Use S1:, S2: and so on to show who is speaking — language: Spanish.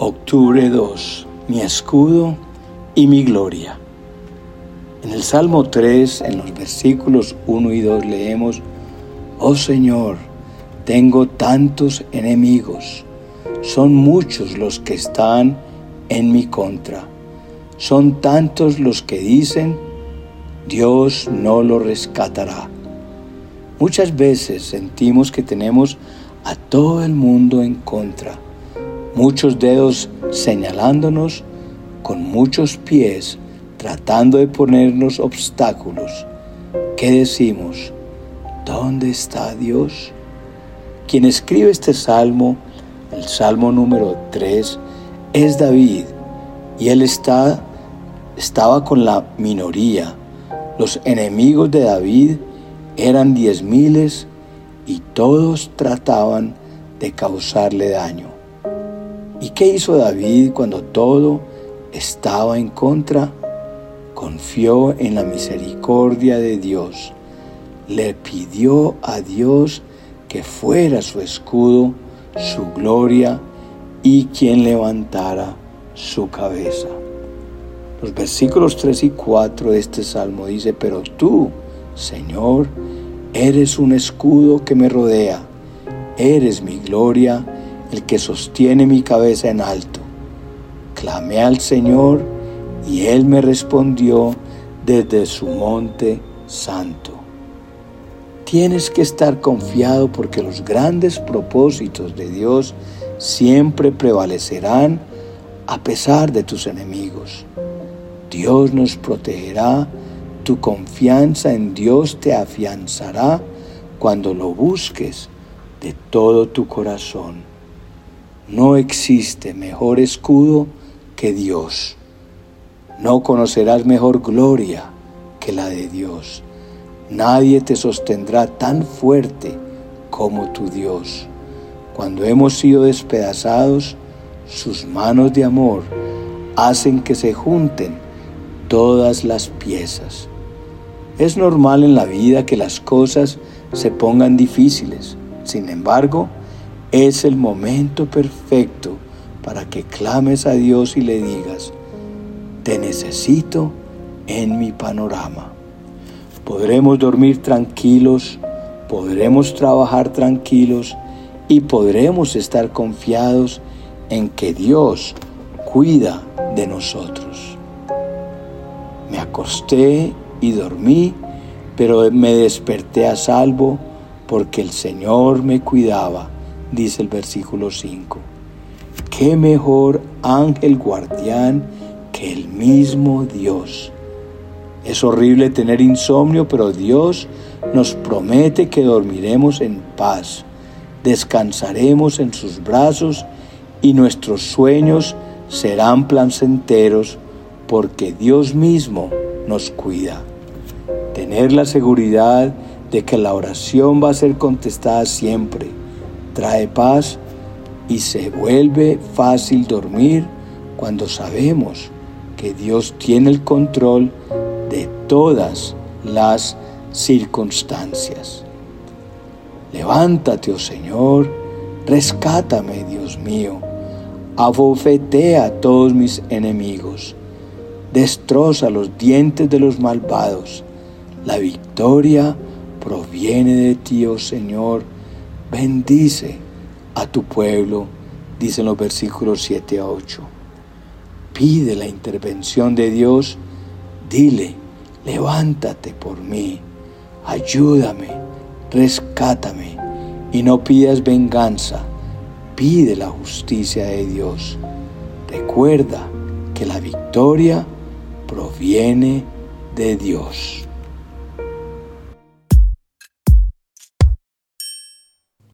S1: Octubre 2. Mi escudo y mi gloria. En el Salmo 3, en los versículos 1 y 2 leemos, Oh Señor, tengo tantos enemigos, son muchos los que están en mi contra, son tantos los que dicen, Dios no lo rescatará. Muchas veces sentimos que tenemos a todo el mundo en contra muchos dedos señalándonos, con muchos pies tratando de ponernos obstáculos. ¿Qué decimos? ¿Dónde está Dios? Quien escribe este salmo, el salmo número 3, es David y él está, estaba con la minoría. Los enemigos de David eran diez miles y todos trataban de causarle daño. ¿Y qué hizo David cuando todo estaba en contra? Confió en la misericordia de Dios. Le pidió a Dios que fuera su escudo, su gloria y quien levantara su cabeza. Los versículos 3 y 4 de este salmo dice, pero tú, Señor, eres un escudo que me rodea, eres mi gloria el que sostiene mi cabeza en alto. Clamé al Señor y Él me respondió desde su monte santo. Tienes que estar confiado porque los grandes propósitos de Dios siempre prevalecerán a pesar de tus enemigos. Dios nos protegerá, tu confianza en Dios te afianzará cuando lo busques de todo tu corazón. No existe mejor escudo que Dios. No conocerás mejor gloria que la de Dios. Nadie te sostendrá tan fuerte como tu Dios. Cuando hemos sido despedazados, sus manos de amor hacen que se junten todas las piezas. Es normal en la vida que las cosas se pongan difíciles. Sin embargo, es el momento perfecto para que clames a Dios y le digas, te necesito en mi panorama. Podremos dormir tranquilos, podremos trabajar tranquilos y podremos estar confiados en que Dios cuida de nosotros. Me acosté y dormí, pero me desperté a salvo porque el Señor me cuidaba dice el versículo 5. Qué mejor ángel guardián que el mismo Dios. Es horrible tener insomnio, pero Dios nos promete que dormiremos en paz, descansaremos en sus brazos y nuestros sueños serán placenteros porque Dios mismo nos cuida. Tener la seguridad de que la oración va a ser contestada siempre trae paz y se vuelve fácil dormir cuando sabemos que Dios tiene el control de todas las circunstancias. Levántate, oh Señor, rescátame, Dios mío, abofetea a todos mis enemigos, destroza los dientes de los malvados. La victoria proviene de ti, oh Señor, bendice a tu pueblo, dicen los versículos 7 a 8. Pide la intervención de Dios, dile, levántate por mí, ayúdame, rescátame y no pidas venganza, pide la justicia de Dios. Recuerda que la victoria proviene de Dios.